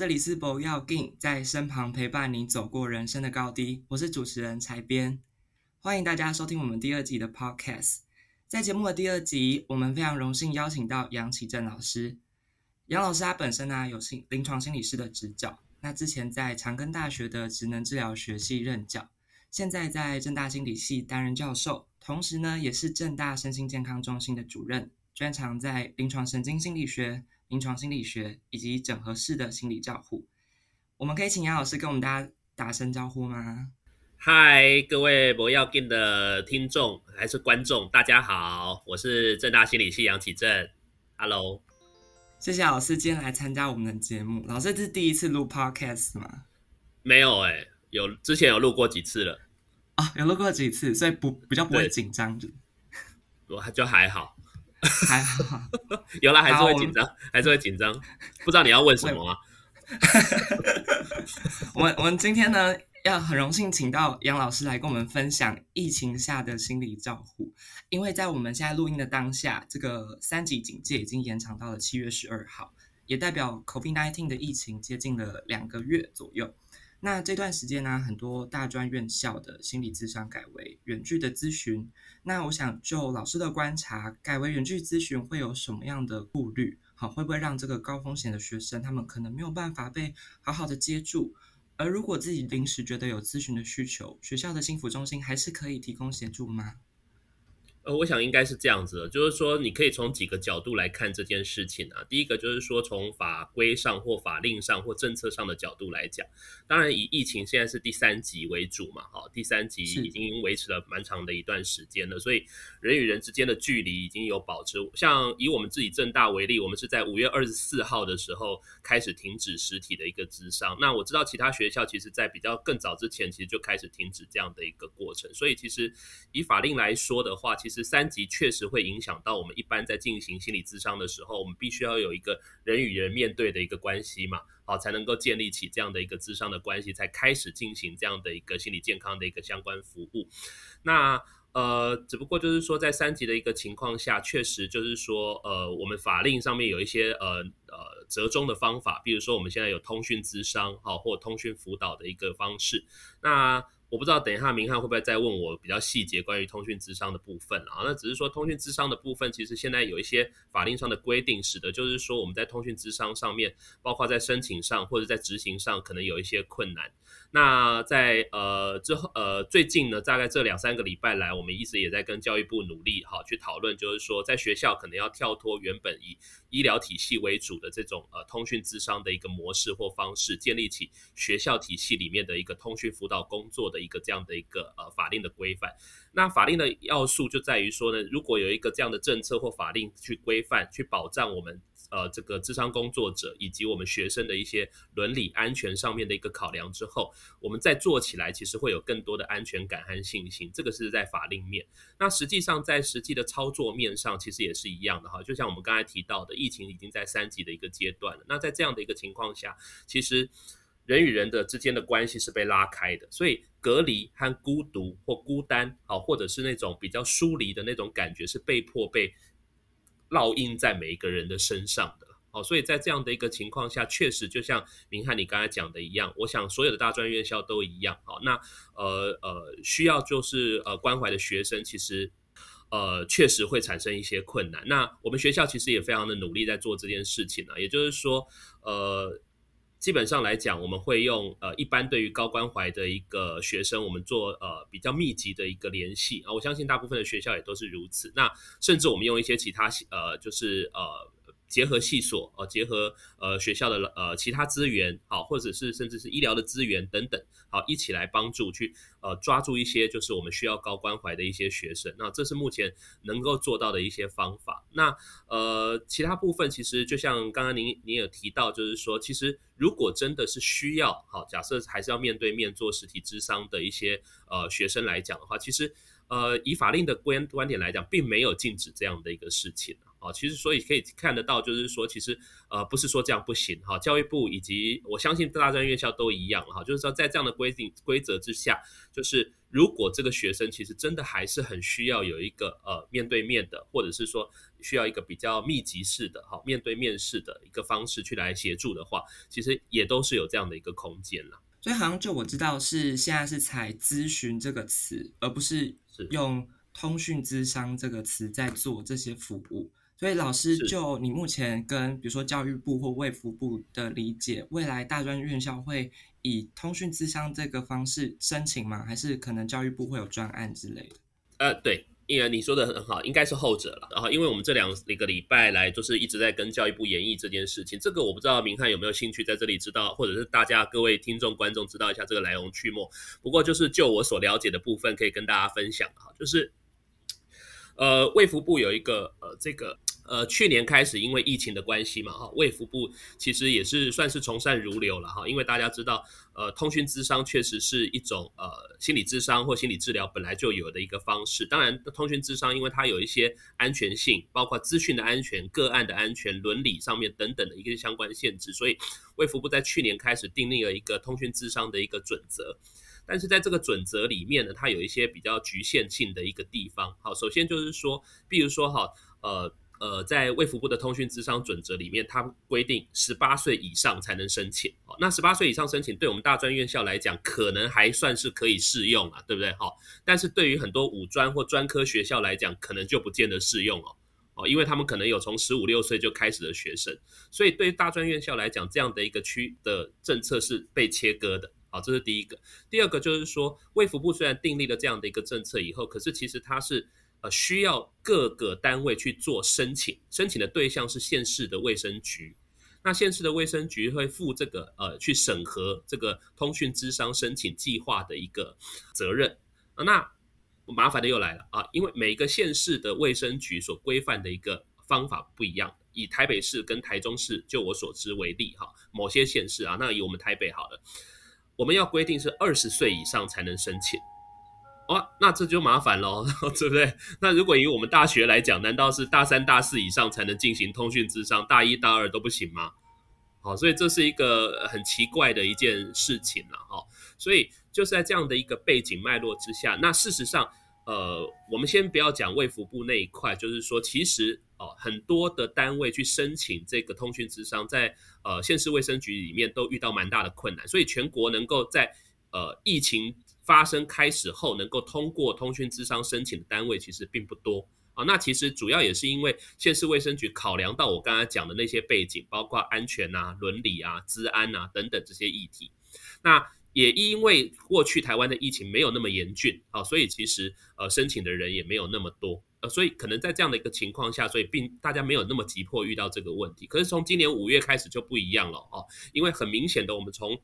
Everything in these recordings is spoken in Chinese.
这里是不要紧，在身旁陪伴你走过人生的高低。我是主持人柴编，欢迎大家收听我们第二集的 Podcast。在节目的第二集，我们非常荣幸邀请到杨启正老师。杨老师他本身呢有心临床心理师的执教，那之前在长庚大学的职能治疗学系任教，现在在正大心理系担任教授，同时呢也是正大身心健康中心的主任，专长在临床神经心理学。临床心理学以及整合式的心理照护，我们可以请杨老师跟我们大家打声招呼吗？嗨，各位博要进的听众还是观众，大家好，我是正大心理系杨启正，Hello，谢谢老师今天来参加我们的节目。老师这是第一次录 Podcast 吗？没有哎，有之前有录过几次了啊，有录过几次，所以不比较不会紧张，我就还好。还好，有了还是会紧张，还是会紧张，不知道你要问什么啊？我们我们今天呢，要很荣幸请到杨老师来跟我们分享疫情下的心理照护，因为在我们现在录音的当下，这个三级警戒已经延长到了七月十二号，也代表 COVID-19 的疫情接近了两个月左右。那这段时间呢，很多大专院校的心理咨商改为远距的咨询。那我想就老师的观察，改为远距咨询会有什么样的顾虑？好，会不会让这个高风险的学生，他们可能没有办法被好好的接住？而如果自己临时觉得有咨询的需求，学校的幸福中心还是可以提供协助吗？呃，我想应该是这样子的，就是说你可以从几个角度来看这件事情啊。第一个就是说从法规上或法令上或政策上的角度来讲，当然以疫情现在是第三级为主嘛，哈，第三级已经维持了蛮长的一段时间了，所以人与人之间的距离已经有保持。像以我们自己正大为例，我们是在五月二十四号的时候开始停止实体的一个智商。那我知道其他学校其实在比较更早之前，其实就开始停止这样的一个过程。所以其实以法令来说的话，其实三级确实会影响到我们一般在进行心理咨商的时候，我们必须要有一个人与人面对的一个关系嘛，好才能够建立起这样的一个咨商的关系，才开始进行这样的一个心理健康的一个相关服务。那呃，只不过就是说在三级的一个情况下，确实就是说呃，我们法令上面有一些呃呃折中的方法，比如说我们现在有通讯咨商好或通讯辅导的一个方式，那。我不知道等一下明翰会不会再问我比较细节关于通讯智商的部分啊？那只是说通讯智商的部分，其实现在有一些法令上的规定，使得就是说我们在通讯智商上面，包括在申请上或者在执行上，可能有一些困难。那在呃之后呃最近呢，大概这两三个礼拜来，我们一直也在跟教育部努力哈，去讨论，就是说在学校可能要跳脱原本以医疗体系为主的这种呃通讯智商的一个模式或方式，建立起学校体系里面的一个通讯辅导工作的一个这样的一个呃法令的规范。那法令的要素就在于说呢，如果有一个这样的政策或法令去规范、去保障我们。呃，这个智商工作者以及我们学生的一些伦理安全上面的一个考量之后，我们再做起来，其实会有更多的安全感和信心。这个是在法令面。那实际上在实际的操作面上，其实也是一样的哈。就像我们刚才提到的，疫情已经在三级的一个阶段了。那在这样的一个情况下，其实人与人的之间的关系是被拉开的，所以隔离和孤独或孤单，好，或者是那种比较疏离的那种感觉，是被迫被。烙印在每一个人的身上的，哦，所以在这样的一个情况下，确实就像明翰你刚才讲的一样，我想所有的大专院校都一样，好，那呃呃，需要就是呃关怀的学生，其实呃确实会产生一些困难。那我们学校其实也非常的努力在做这件事情啊，也就是说，呃。基本上来讲，我们会用呃一般对于高关怀的一个学生，我们做呃比较密集的一个联系啊。我相信大部分的学校也都是如此。那甚至我们用一些其他呃就是呃。结合系所，呃，结合呃学校的呃其他资源，好，或者是甚至是医疗的资源等等，好，一起来帮助去呃抓住一些就是我们需要高关怀的一些学生。那这是目前能够做到的一些方法。那呃其他部分其实就像刚刚您您有提到，就是说其实如果真的是需要，好，假设还是要面对面做实体智商的一些呃学生来讲的话，其实呃以法令的观观点来讲，并没有禁止这样的一个事情啊，其实所以可以看得到，就是说，其实呃，不是说这样不行哈。教育部以及我相信大专院校都一样哈，就是说在这样的规定规则之下，就是如果这个学生其实真的还是很需要有一个呃面对面的，或者是说需要一个比较密集式的哈面对面式的一个方式去来协助的话，其实也都是有这样的一个空间了。所以好像就我知道是现在是采咨询这个词，而不是用通讯咨商这个词在做这些服务。所以老师，就你目前跟比如说教育部或卫福部的理解，未来大专院校会以通讯咨商这个方式申请吗？还是可能教育部会有专案之类的？呃，对，因为你说的很好，应该是后者了。然后，因为我们这两个礼拜来就是一直在跟教育部研议这件事情，这个我不知道明翰有没有兴趣在这里知道，或者是大家各位听众观众知道一下这个来龙去脉。不过就是就我所了解的部分，可以跟大家分享哈，就是呃，卫福部有一个呃这个。呃，去年开始因为疫情的关系嘛，哈，卫福部其实也是算是从善如流了哈，因为大家知道，呃，通讯智商确实是一种呃心理智商或心理治疗本来就有的一个方式。当然，通讯智商因为它有一些安全性，包括资讯的安全、个案的安全、伦理上面等等的一个相关限制，所以卫福部在去年开始订立了一个通讯智商的一个准则。但是在这个准则里面呢，它有一些比较局限性的一个地方。好，首先就是说，比如说哈，呃。呃，在卫福部的通讯智商准则里面，它规定十八岁以上才能申请。哦，那十八岁以上申请，对我们大专院校来讲，可能还算是可以适用啊，对不对？好，但是对于很多五专或专科学校来讲，可能就不见得适用哦。哦，因为他们可能有从十五六岁就开始的学生，所以对于大专院校来讲，这样的一个区的政策是被切割的。好，这是第一个。第二个就是说，卫福部虽然订立了这样的一个政策以后，可是其实它是。呃，需要各个单位去做申请，申请的对象是县市的卫生局。那县市的卫生局会负这个呃，去审核这个通讯智商申请计划的一个责任。那麻烦的又来了啊，因为每个县市的卫生局所规范的一个方法不一样。以台北市跟台中市，就我所知为例哈，某些县市啊，那以我们台北好了，我们要规定是二十岁以上才能申请。哦，那这就麻烦喽，对不对？那如果以我们大学来讲，难道是大三、大四以上才能进行通讯智商，大一、大二都不行吗？好，所以这是一个很奇怪的一件事情了，哈。所以就是在这样的一个背景脉络之下，那事实上，呃，我们先不要讲卫福部那一块，就是说，其实哦，很多的单位去申请这个通讯智商，在呃县市卫生局里面都遇到蛮大的困难，所以全国能够在呃疫情。发生开始后，能够通过通讯智商申请的单位其实并不多啊。那其实主要也是因为县市卫生局考量到我刚才讲的那些背景，包括安全啊、伦理啊、治安啊等等这些议题。那也因为过去台湾的疫情没有那么严峻啊，所以其实呃申请的人也没有那么多呃，所以可能在这样的一个情况下，所以并大家没有那么急迫遇到这个问题。可是从今年五月开始就不一样了哦，因为很明显的我们从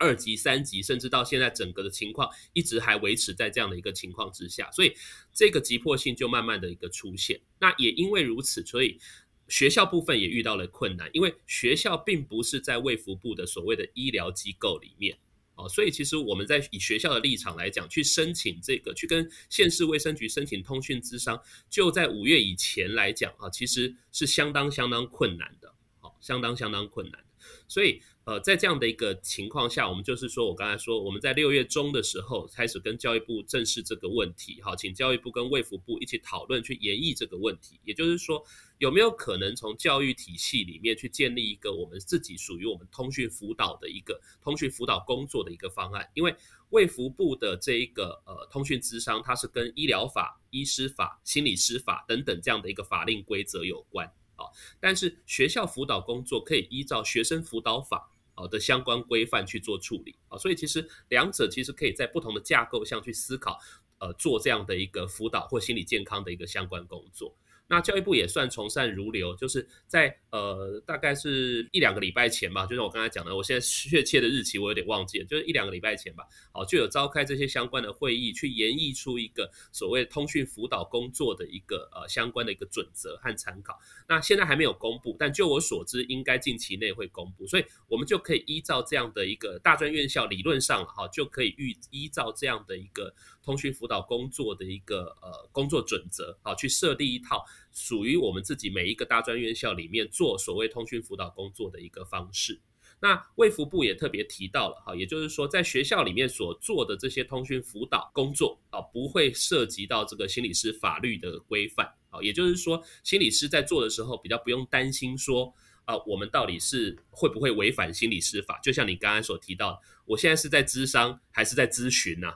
二级、三级，甚至到现在整个的情况，一直还维持在这样的一个情况之下，所以这个急迫性就慢慢的一个出现。那也因为如此，所以学校部分也遇到了困难，因为学校并不是在卫福部的所谓的医疗机构里面哦，所以其实我们在以学校的立场来讲，去申请这个，去跟县市卫生局申请通讯资商，就在五月以前来讲啊，其实是相当相当困难的，好，相当相当困难。所以，呃，在这样的一个情况下，我们就是说，我刚才说，我们在六月中的时候开始跟教育部正视这个问题，好，请教育部跟卫福部一起讨论去研议这个问题。也就是说，有没有可能从教育体系里面去建立一个我们自己属于我们通讯辅导的一个通讯辅导工作的一个方案？因为卫福部的这一个呃通讯咨商，它是跟医疗法、医师法、心理师法等等这样的一个法令规则有关。啊但是学校辅导工作可以依照学生辅导法啊的相关规范去做处理啊，所以其实两者其实可以在不同的架构上去思考，呃，做这样的一个辅导或心理健康的一个相关工作。那教育部也算从善如流，就是在呃大概是一两个礼拜前吧，就是我刚才讲的，我现在确切的日期我有点忘记了，就是一两个礼拜前吧，好就有召开这些相关的会议，去研议出一个所谓通讯辅导工作的一个呃相关的一个准则和参考。那现在还没有公布，但就我所知，应该近期内会公布，所以我们就可以依照这样的一个大专院校理论上哈，就可以预依照这样的一个通讯辅导工作的一个呃工作准则，好去设立一套。属于我们自己每一个大专院校里面做所谓通讯辅导工作的一个方式。那卫福部也特别提到了哈，也就是说，在学校里面所做的这些通讯辅导工作啊，不会涉及到这个心理师法律的规范啊，也就是说，心理师在做的时候比较不用担心说啊，我们到底是会不会违反心理师法？就像你刚刚所提到，我现在是在咨商还是在咨询呢？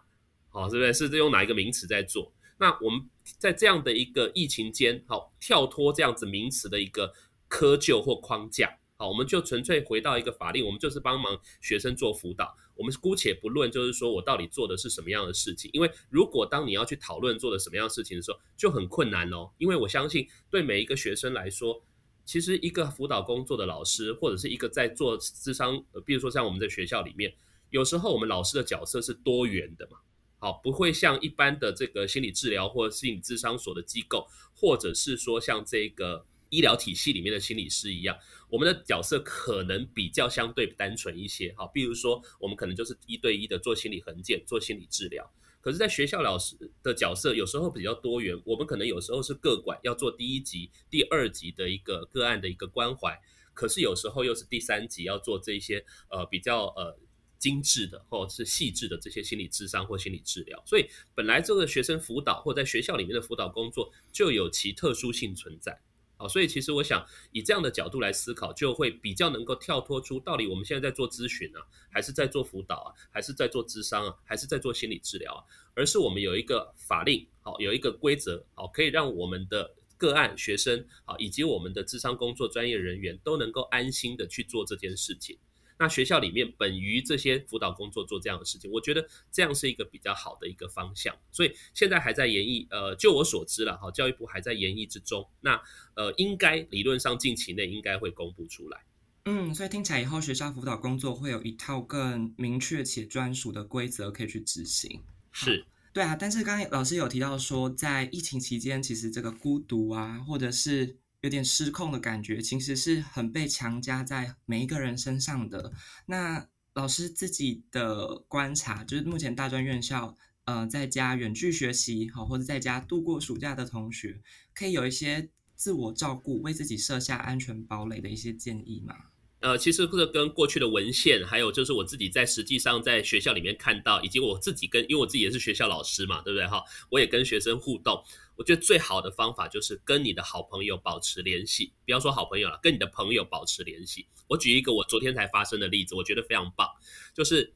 好，是不是是用哪一个名词在做？那我们在这样的一个疫情间，好跳脱这样子名词的一个窠臼或框架。好，我们就纯粹回到一个法令，我们就是帮忙学生做辅导。我们姑且不论，就是说我到底做的是什么样的事情。因为如果当你要去讨论做的什么样的事情的时候，就很困难哦。因为我相信，对每一个学生来说，其实一个辅导工作的老师，或者是一个在做智商，比如说像我们在学校里面，有时候我们老师的角色是多元的嘛。好，不会像一般的这个心理治疗或者心理咨商所的机构，或者是说像这个。医疗体系里面的心理师一样，我们的角色可能比较相对单纯一些。好，比如说我们可能就是一对一的做心理横件、做心理治疗。可是，在学校老师的角色有时候比较多元，我们可能有时候是个管要做第一级、第二级的一个个案的一个关怀，可是有时候又是第三级要做这些呃比较呃精致的或者是细致的这些心理智商或心理治疗。所以，本来这个学生辅导或在学校里面的辅导工作就有其特殊性存在。好，所以其实我想以这样的角度来思考，就会比较能够跳脱出到底我们现在在做咨询啊，还是在做辅导啊，还是在做咨商啊，还是在做心理治疗啊，而是我们有一个法令，好，有一个规则，好，可以让我们的个案学生，好，以及我们的智商工作专业人员都能够安心的去做这件事情。那学校里面本于这些辅导工作做这样的事情，我觉得这样是一个比较好的一个方向。所以现在还在研议，呃，就我所知了，哈，教育部还在研议之中。那呃，应该理论上近期内应该会公布出来。嗯，所以听起来以后学校辅导工作会有一套更明确且专属的规则可以去执行。是，对啊。但是刚才老师有提到说，在疫情期间，其实这个孤独啊，或者是有点失控的感觉，其实是很被强加在每一个人身上的。那老师自己的观察，就是目前大专院校，呃，在家远距学习，好，或者在家度过暑假的同学，可以有一些自我照顾、为自己设下安全堡垒的一些建议吗？呃，其实这跟过去的文献，还有就是我自己在实际上在学校里面看到，以及我自己跟，因为我自己也是学校老师嘛，对不对哈？我也跟学生互动，我觉得最好的方法就是跟你的好朋友保持联系，不要说好朋友了，跟你的朋友保持联系。我举一个我昨天才发生的例子，我觉得非常棒，就是。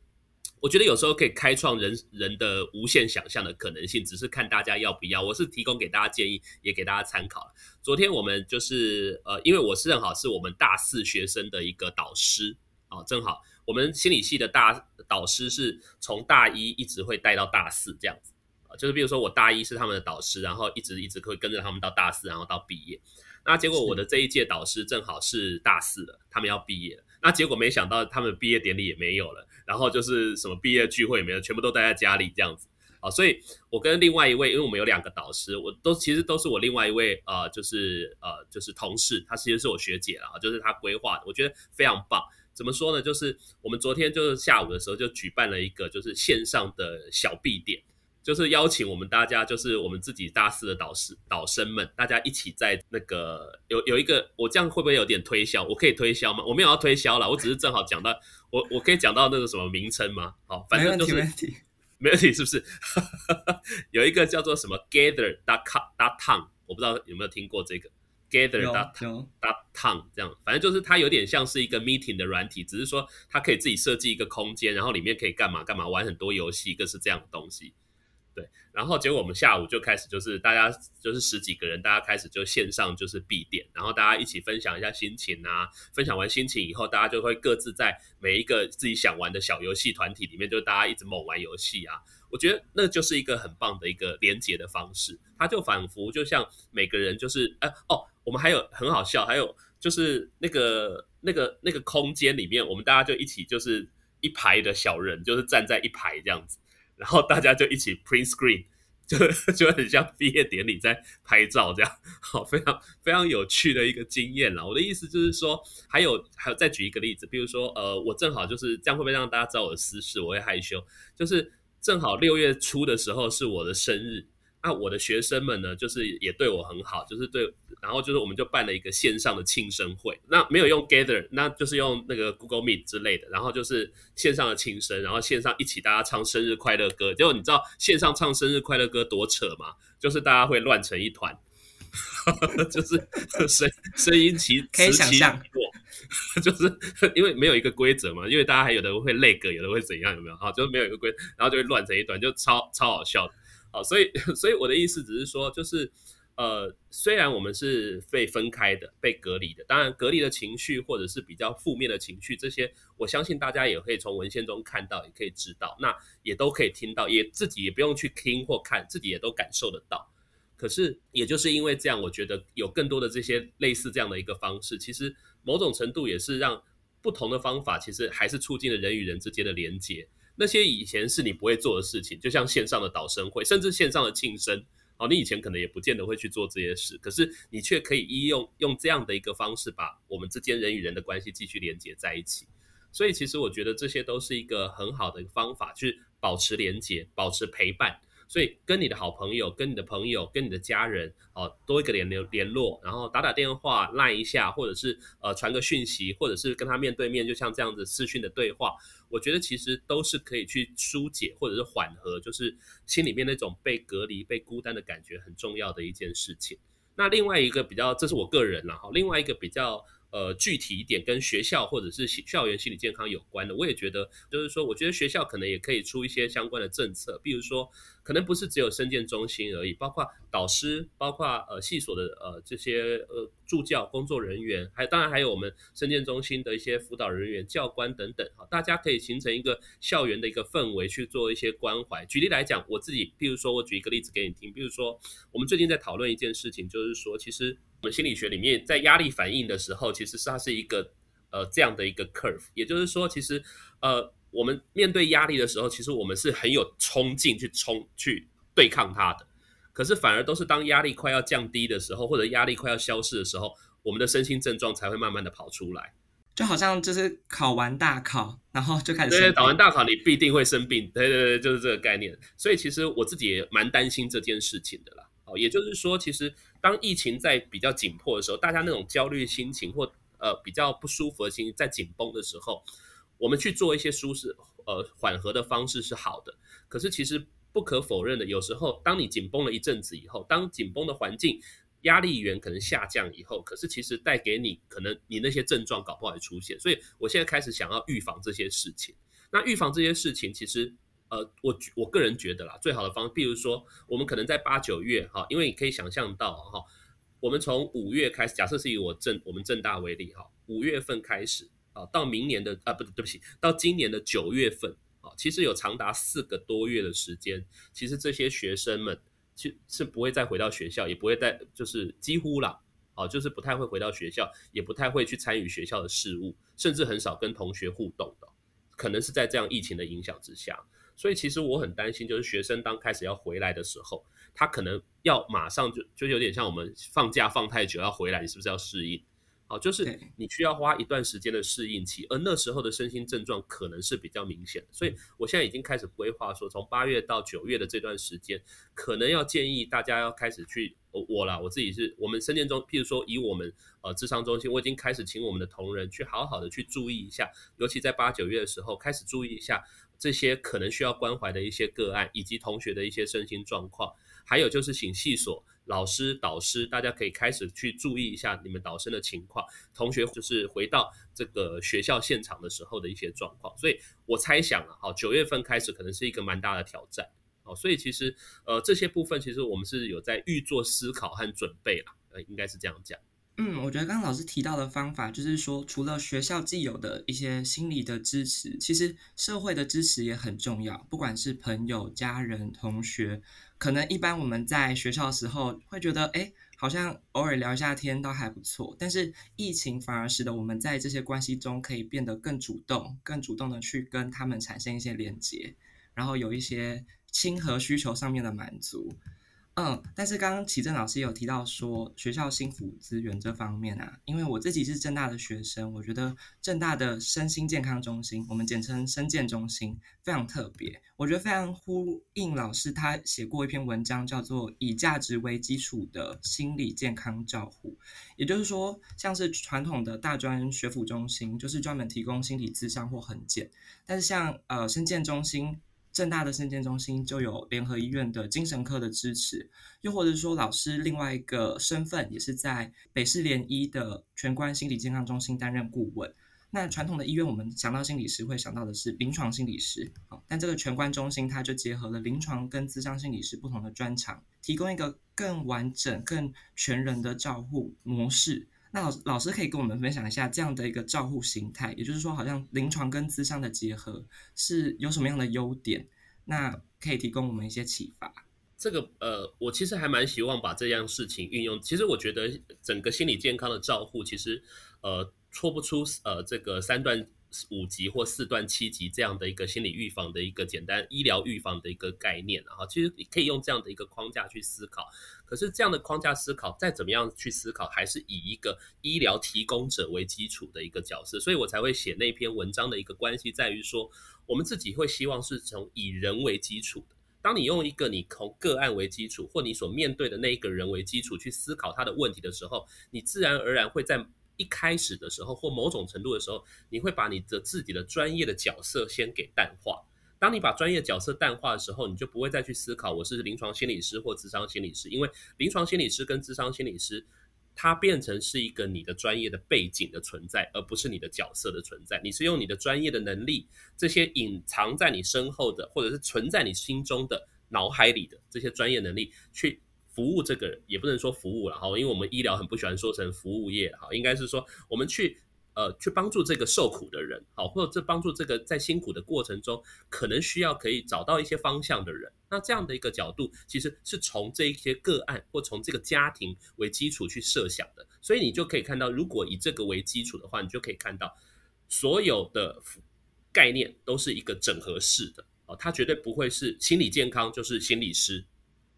我觉得有时候可以开创人人的无限想象的可能性，只是看大家要不要。我是提供给大家建议，也给大家参考。昨天我们就是呃，因为我是正好是我们大四学生的一个导师啊，正好我们心理系的大导师是从大一一直会带到大四这样子，就是比如说我大一是他们的导师，然后一直一直会跟着他们到大四，然后到毕业。那结果我的这一届导师正好是大四了，他们要毕业了。那结果没想到他们毕业典礼也没有了。然后就是什么毕业聚会也没有，全部都待在家里这样子啊，所以我跟另外一位，因为我们有两个导师，我都其实都是我另外一位呃，就是呃，就是同事，她其实是我学姐了啊，就是她规划的，我觉得非常棒。怎么说呢？就是我们昨天就是下午的时候就举办了一个就是线上的小闭点。就是邀请我们大家，就是我们自己大四的导师导生们，大家一起在那个有有一个，我这样会不会有点推销？我可以推销吗？我没有要推销了，我只是正好讲到我我可以讲到那个什么名称吗？好，反正就是没问题，没问题，是不是？有一个叫做什么 gather dot com dot town，我不知道有没有听过这个 gather dot dot town，这样，反正就是它有点像是一个 meeting 的软体，只是说它可以自己设计一个空间，然后里面可以干嘛干嘛，玩很多游戏，各式这样的东西。对，然后结果我们下午就开始，就是大家就是十几个人，大家开始就线上就是闭店，然后大家一起分享一下心情啊。分享完心情以后，大家就会各自在每一个自己想玩的小游戏团体里面，就大家一直猛玩游戏啊。我觉得那就是一个很棒的一个连接的方式，它就仿佛就像每个人就是哎哦，我们还有很好笑，还有就是那个那个那个空间里面，我们大家就一起就是一排的小人，就是站在一排这样子。然后大家就一起 print screen，就 就很像毕业典礼在拍照这样，好，非常非常有趣的一个经验啦。我的意思就是说，还有还有再举一个例子，比如说，呃，我正好就是这样，会不会让大家知道我的私事？我会害羞，就是正好六月初的时候是我的生日，那我的学生们呢，就是也对我很好，就是对，然后就是我们就办了一个线上的庆生会，那没有用 Gather，那就是用那个 Google Meet 之类的，然后就是线上的庆生，然后线上一起大家唱生日快乐歌，结果你知道线上唱生日快乐歌多扯吗？就是大家会乱成一团，就是声声音齐可以想象，就是 因为没有一个规则嘛，因为大家还有的会累个，有的会怎样，有没有？好，就是没有一个规，然后就会乱成一团，就超超好笑的。好，所以 所以我的意思只是说，就是呃，虽然我们是被分开的、被隔离的，当然隔离的情绪或者是比较负面的情绪，这些我相信大家也可以从文献中看到，也可以知道，那也都可以听到，也自己也不用去听或看，自己也都感受得到。可是也就是因为这样，我觉得有更多的这些类似这样的一个方式，其实某种程度也是让不同的方法，其实还是促进了人与人之间的连接。那些以前是你不会做的事情，就像线上的导生会，甚至线上的庆生，哦，你以前可能也不见得会去做这些事，可是你却可以一用用这样的一个方式，把我们之间人与人的关系继续连接在一起。所以，其实我觉得这些都是一个很好的方法，去保持连接，保持陪伴。所以跟你的好朋友、跟你的朋友、跟你的家人，哦，多一个联联联络，然后打打电话、赖一下，或者是呃传个讯息，或者是跟他面对面，就像这样子视讯的对话，我觉得其实都是可以去疏解或者是缓和，就是心里面那种被隔离、被孤单的感觉，很重要的一件事情。那另外一个比较，这是我个人了哈，另外一个比较。呃，具体一点跟学校或者是校园心理健康有关的，我也觉得，就是说，我觉得学校可能也可以出一些相关的政策，比如说，可能不是只有生建中心而已，包括导师，包括呃系所的呃这些呃助教工作人员，还当然还有我们生建中心的一些辅导人员、教官等等，哈，大家可以形成一个校园的一个氛围去做一些关怀。举例来讲，我自己，譬如说我举一个例子给你听，比如说我们最近在讨论一件事情，就是说，其实。我们心理学里面，在压力反应的时候，其实是它是一个呃这样的一个 curve，也就是说，其实呃我们面对压力的时候，其实我们是很有冲劲去冲去对抗它的。可是反而都是当压力快要降低的时候，或者压力快要消失的时候，我们的身心症状才会慢慢的跑出来。就好像就是考完大考，然后就开始对，考完大考你必定会生病。对对对，就是这个概念。所以其实我自己也蛮担心这件事情的啦。哦，也就是说，其实。当疫情在比较紧迫的时候，大家那种焦虑心情或呃比较不舒服的心情在紧绷的时候，我们去做一些舒适呃缓和的方式是好的。可是其实不可否认的，有时候当你紧绷了一阵子以后，当紧绷的环境压力源可能下降以后，可是其实带给你可能你那些症状搞不好会出现。所以我现在开始想要预防这些事情。那预防这些事情，其实。呃，我我个人觉得啦，最好的方，比如说，我们可能在八九月哈，因为你可以想象到哈，我们从五月开始，假设是以我正我们正大为例哈，五月份开始啊，到明年的啊，不对，对不起，到今年的九月份啊，其实有长达四个多月的时间，其实这些学生们其是不会再回到学校，也不会再就是几乎啦，啊，就是不太会回到学校，也不太会去参与学校的事务，甚至很少跟同学互动的，可能是在这样疫情的影响之下。所以其实我很担心，就是学生当开始要回来的时候，他可能要马上就就有点像我们放假放太久要回来，你是不是要适应？好，就是你需要花一段时间的适应期，而那时候的身心症状可能是比较明显的。所以我现在已经开始规划说，从八月到九月的这段时间，可能要建议大家要开始去我啦，我自己是我们生健中，譬如说以我们呃智商中心，我已经开始请我们的同仁去好好的去注意一下，尤其在八九月的时候开始注意一下。这些可能需要关怀的一些个案，以及同学的一些身心状况，还有就是请系所老师、导师，大家可以开始去注意一下你们导生的情况，同学就是回到这个学校现场的时候的一些状况。所以我猜想啊，好，九月份开始可能是一个蛮大的挑战，哦，所以其实呃这些部分其实我们是有在预做思考和准备啦，呃，应该是这样讲。嗯，我觉得刚刚老师提到的方法，就是说，除了学校既有的一些心理的支持，其实社会的支持也很重要。不管是朋友、家人、同学，可能一般我们在学校的时候会觉得，哎，好像偶尔聊一下天倒还不错。但是疫情反而使得我们在这些关系中可以变得更主动，更主动的去跟他们产生一些连接，然后有一些亲和需求上面的满足。嗯，但是刚刚启正老师有提到说学校心辅资源这方面啊，因为我自己是正大的学生，我觉得正大的身心健康中心，我们简称身健中心，非常特别。我觉得非常呼应老师他写过一篇文章，叫做“以价值为基础的心理健康照护”。也就是说，像是传统的大专学府中心，就是专门提供心理咨商或横检，但是像呃身健中心。正大的生健中心就有联合医院的精神科的支持，又或者说老师另外一个身份也是在北市联医的全关心理健康中心担任顾问。那传统的医院，我们想到心理师会想到的是临床心理师，但这个全关中心它就结合了临床跟咨商心理师不同的专长，提供一个更完整、更全人的照护模式。那老老师可以跟我们分享一下这样的一个照护形态，也就是说，好像临床跟咨商的结合是有什么样的优点？那可以提供我们一些启发。这个呃，我其实还蛮希望把这样事情运用。其实我觉得整个心理健康的照护，其实呃，戳不出呃这个三段。五级或四段七级这样的一个心理预防的一个简单医疗预防的一个概念啊，其实你可以用这样的一个框架去思考。可是这样的框架思考，再怎么样去思考，还是以一个医疗提供者为基础的一个角色，所以我才会写那篇文章的一个关系在于说，我们自己会希望是从以人为基础的。当你用一个你从个案为基础，或你所面对的那一个人为基础去思考他的问题的时候，你自然而然会在。一开始的时候，或某种程度的时候，你会把你的自己的专业的角色先给淡化。当你把专业角色淡化的时候，你就不会再去思考我是临床心理师或智商心理师，因为临床心理师跟智商心理师，它变成是一个你的专业的背景的存在，而不是你的角色的存在。你是用你的专业的能力，这些隐藏在你身后的，或者是存在你心中的脑海里的这些专业能力去。服务这个也不能说服务了哈，因为我们医疗很不喜欢说成服务业哈，应该是说我们去呃去帮助这个受苦的人，好，或者这帮助这个在辛苦的过程中可能需要可以找到一些方向的人，那这样的一个角度其实是从这一些个案或从这个家庭为基础去设想的，所以你就可以看到，如果以这个为基础的话，你就可以看到所有的概念都是一个整合式的哦，它绝对不会是心理健康就是心理师。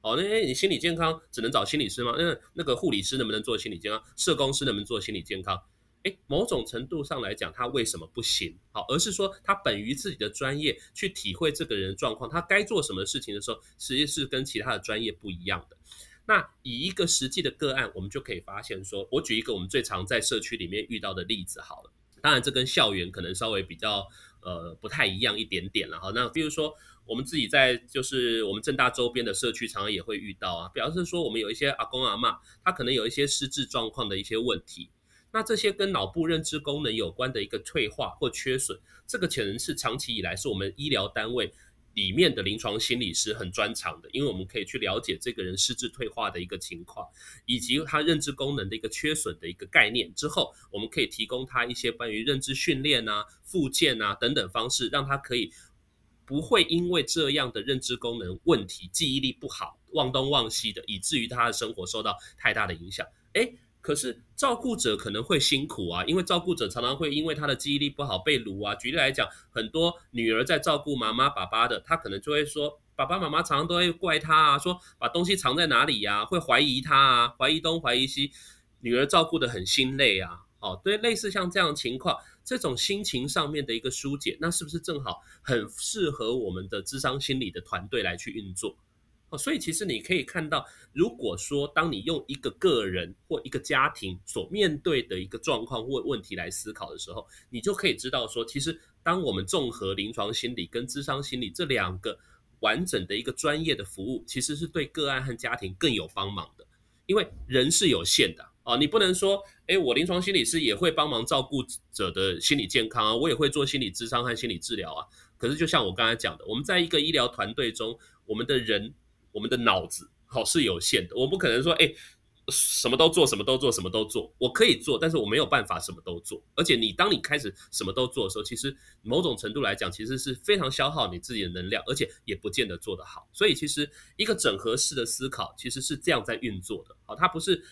哦，那哎，你心理健康只能找心理师吗？那那个护理师能不能做心理健康？社工师能不能做心理健康？哎，某种程度上来讲，他为什么不行？好，而是说他本于自己的专业去体会这个人状况，他该做什么事情的时候，实际是跟其他的专业不一样的。那以一个实际的个案，我们就可以发现说，我举一个我们最常在社区里面遇到的例子好了。当然，这跟校园可能稍微比较呃不太一样一点点了哈。那比如说。我们自己在就是我们正大周边的社区，常常也会遇到啊，表示说我们有一些阿公阿妈，他可能有一些失智状况的一些问题，那这些跟脑部认知功能有关的一个退化或缺损，这个可能是长期以来是我们医疗单位里面的临床心理师很专长的，因为我们可以去了解这个人失智退化的一个情况，以及他认知功能的一个缺损的一个概念之后，我们可以提供他一些关于认知训练啊、复健啊等等方式，让他可以。不会因为这样的认知功能问题、记忆力不好、忘东忘西的，以至于他的生活受到太大的影响。诶，可是照顾者可能会辛苦啊，因为照顾者常常会因为他的记忆力不好被撸啊。举例来讲，很多女儿在照顾妈妈、爸爸的，她可能就会说，爸爸妈妈常常都会怪她啊，说把东西藏在哪里呀，会怀疑她啊，怀疑东怀疑西，女儿照顾的很心累啊。哦，对，类似像这样的情况。这种心情上面的一个疏解，那是不是正好很适合我们的智商心理的团队来去运作？哦，所以其实你可以看到，如果说当你用一个个人或一个家庭所面对的一个状况或问题来思考的时候，你就可以知道说，其实当我们综合临床心理跟智商心理这两个完整的一个专业的服务，其实是对个案和家庭更有帮忙的，因为人是有限的。啊，你不能说，哎，我临床心理师也会帮忙照顾者的心理健康啊，我也会做心理咨商和心理治疗啊。可是就像我刚才讲的，我们在一个医疗团队中，我们的人，我们的脑子，好是有限的，我不可能说，哎，什么都做，什么都做，什么都做。我可以做，但是我没有办法什么都做。而且你当你开始什么都做的时候，其实某种程度来讲，其实是非常消耗你自己的能量，而且也不见得做得好。所以其实一个整合式的思考，其实是这样在运作的。好，它不是。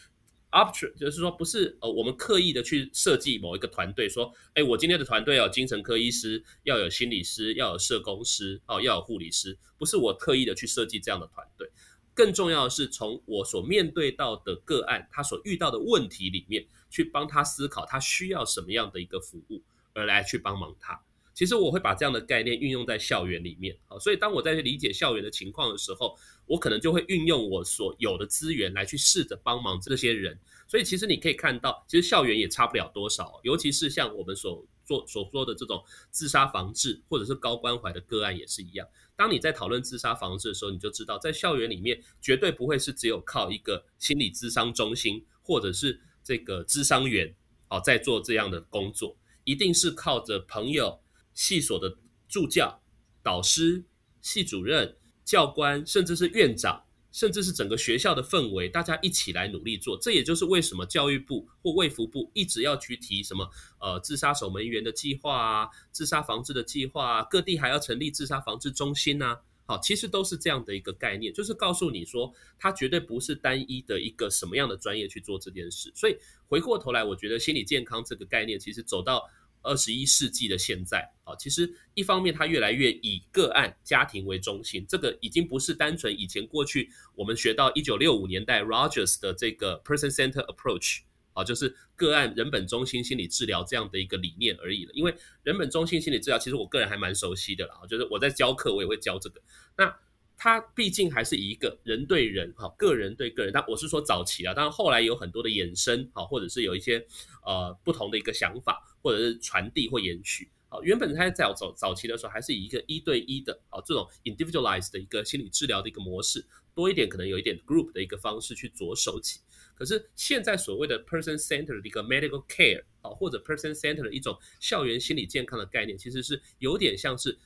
Option 就是说，不是呃，我们刻意的去设计某一个团队，说，哎，我今天的团队要有精神科医师，要有心理师，要有社工师，哦，要有护理师，不是我刻意的去设计这样的团队。更重要的是从我所面对到的个案，他所遇到的问题里面，去帮他思考他需要什么样的一个服务，而来去帮忙他。其实我会把这样的概念运用在校园里面，好，所以当我在理解校园的情况的时候，我可能就会运用我所有的资源来去试着帮忙这些人。所以其实你可以看到，其实校园也差不了多少，尤其是像我们所做所说的这种自杀防治或者是高关怀的个案也是一样。当你在讨论自杀防治的时候，你就知道在校园里面绝对不会是只有靠一个心理咨商中心或者是这个咨商员哦在做这样的工作，一定是靠着朋友。系所的助教、导师、系主任、教官，甚至是院长，甚至是整个学校的氛围，大家一起来努力做。这也就是为什么教育部或卫福部一直要去提什么呃自杀守门员的计划啊、自杀防治的计划啊，各地还要成立自杀防治中心呐。好，其实都是这样的一个概念，就是告诉你说，它绝对不是单一的一个什么样的专业去做这件事。所以回过头来，我觉得心理健康这个概念，其实走到。二十一世纪的现在，啊，其实一方面它越来越以个案、家庭为中心，这个已经不是单纯以前过去我们学到一九六五年代 Rogers 的这个 person center approach，啊，就是个案人本中心心理治疗这样的一个理念而已了。因为人本中心心理治疗，其实我个人还蛮熟悉的啦，就是我在教课我也会教这个。那它毕竟还是一个人对人，哈，个人对个人。但我是说早期啊，当然后来有很多的衍生，哈，或者是有一些呃不同的一个想法。或者是传递或延续，好，原本他在早早期的时候，还是以一个一对一的，啊，这种 individualized 的一个心理治疗的一个模式，多一点可能有一点 group 的一个方式去着手起。可是现在所谓的 person center 的一个 medical care，啊，或者 person center 的一种校园心理健康的概念，其实是有点像是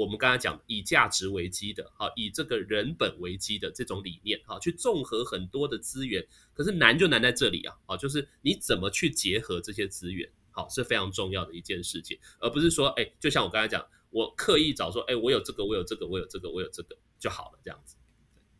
我们刚才讲以价值为基的，好，以这个人本为基的这种理念，哈，去综合很多的资源。可是难就难在这里啊，好，就是你怎么去结合这些资源。好是非常重要的一件事情，而不是说，哎，就像我刚才讲，我刻意找说，哎，我有这个，我有这个，我有这个，我有这个就好了，这样子。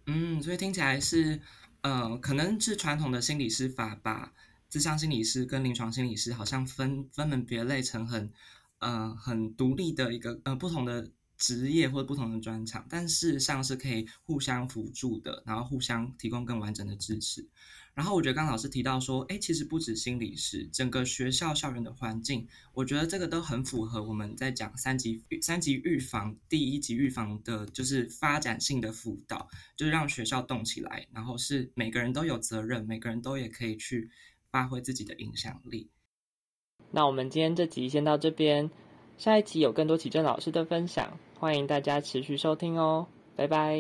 嗯，所以听起来是，呃，可能是传统的心理师法把智商心理师跟临床心理师好像分分门别类成很，呃，很独立的一个呃不同的职业或者不同的专长，但事实上是可以互相辅助的，然后互相提供更完整的支持。然后我觉得刚老师提到说，哎，其实不止心理师，整个学校校园的环境，我觉得这个都很符合我们在讲三级三级预防第一级预防的，就是发展性的辅导，就是让学校动起来，然后是每个人都有责任，每个人都也可以去发挥自己的影响力。那我们今天这集先到这边，下一集有更多启正老师的分享，欢迎大家持续收听哦，拜拜。